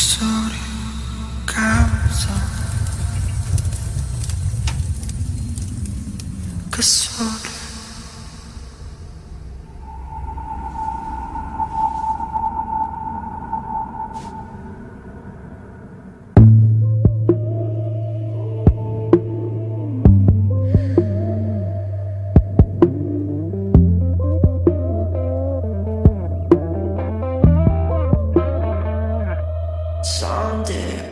리 Someday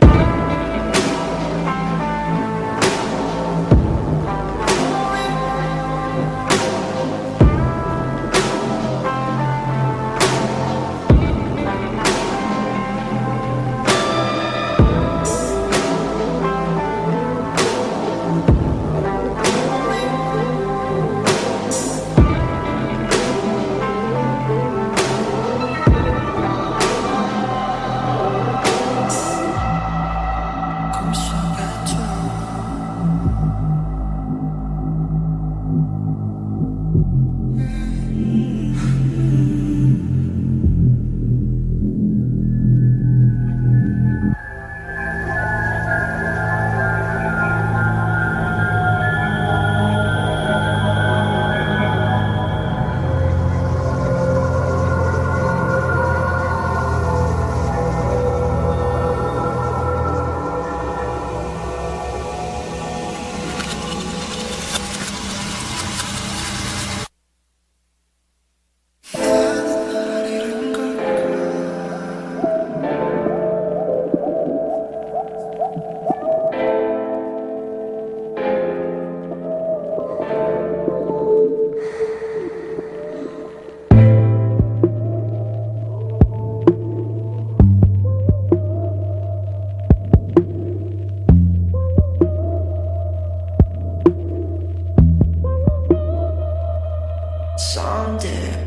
someday.